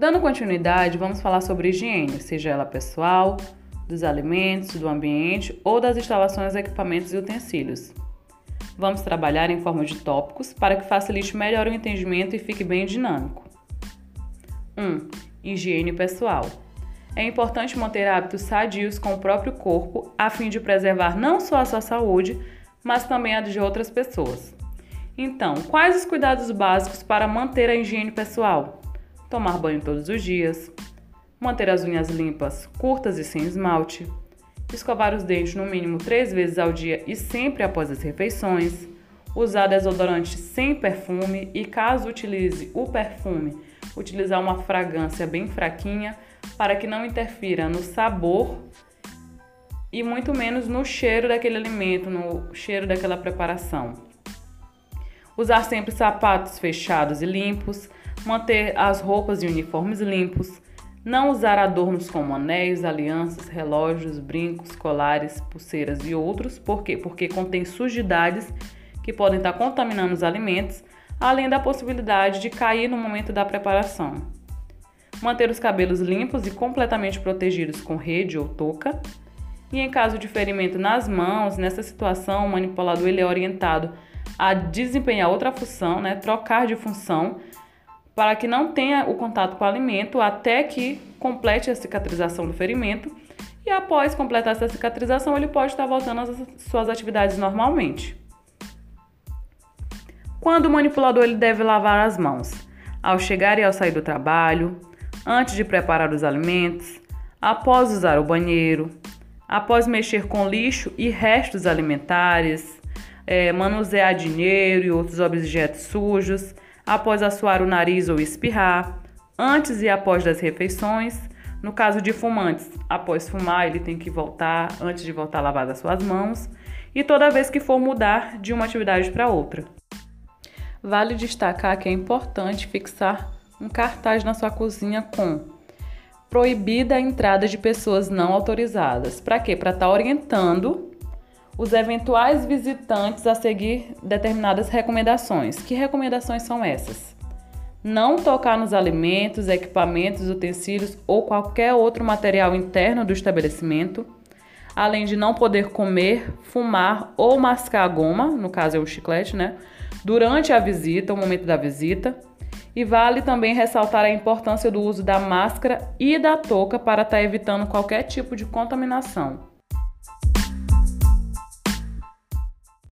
Dando continuidade, vamos falar sobre higiene, seja ela pessoal, dos alimentos, do ambiente ou das instalações, equipamentos e utensílios. Vamos trabalhar em forma de tópicos para que facilite melhor o entendimento e fique bem dinâmico. 1. Um, higiene pessoal. É importante manter hábitos sadios com o próprio corpo a fim de preservar não só a sua saúde, mas também a de outras pessoas. Então, quais os cuidados básicos para manter a higiene pessoal? Tomar banho todos os dias, manter as unhas limpas, curtas e sem esmalte, escovar os dentes no mínimo três vezes ao dia e sempre após as refeições, usar desodorante sem perfume e, caso utilize o perfume, utilizar uma fragrância bem fraquinha para que não interfira no sabor e muito menos no cheiro daquele alimento, no cheiro daquela preparação. Usar sempre sapatos fechados e limpos, manter as roupas e uniformes limpos, não usar adornos como anéis, alianças, relógios, brincos, colares, pulseiras e outros. Por quê? Porque contém sujidades que podem estar contaminando os alimentos, além da possibilidade de cair no momento da preparação. Manter os cabelos limpos e completamente protegidos com rede ou touca. E em caso de ferimento nas mãos, nessa situação, o manipulador ele é orientado a desempenhar outra função, né? trocar de função para que não tenha o contato com o alimento até que complete a cicatrização do ferimento. E após completar essa cicatrização, ele pode estar voltando às suas atividades normalmente. Quando o manipulador ele deve lavar as mãos? Ao chegar e ao sair do trabalho, antes de preparar os alimentos, após usar o banheiro, após mexer com lixo e restos alimentares, é, manusear dinheiro e outros objetos sujos, após assoar o nariz ou espirrar, antes e após das refeições. No caso de fumantes, após fumar, ele tem que voltar, antes de voltar lavar as suas mãos, e toda vez que for mudar de uma atividade para outra. Vale destacar que é importante fixar um cartaz na sua cozinha com proibida a entrada de pessoas não autorizadas. Para quê? Para estar tá orientando os eventuais visitantes a seguir determinadas recomendações. Que recomendações são essas? Não tocar nos alimentos, equipamentos, utensílios ou qualquer outro material interno do estabelecimento, além de não poder comer, fumar ou mascar goma, no caso é o chiclete, né? Durante a visita, o momento da visita. E vale também ressaltar a importância do uso da máscara e da touca para estar tá evitando qualquer tipo de contaminação.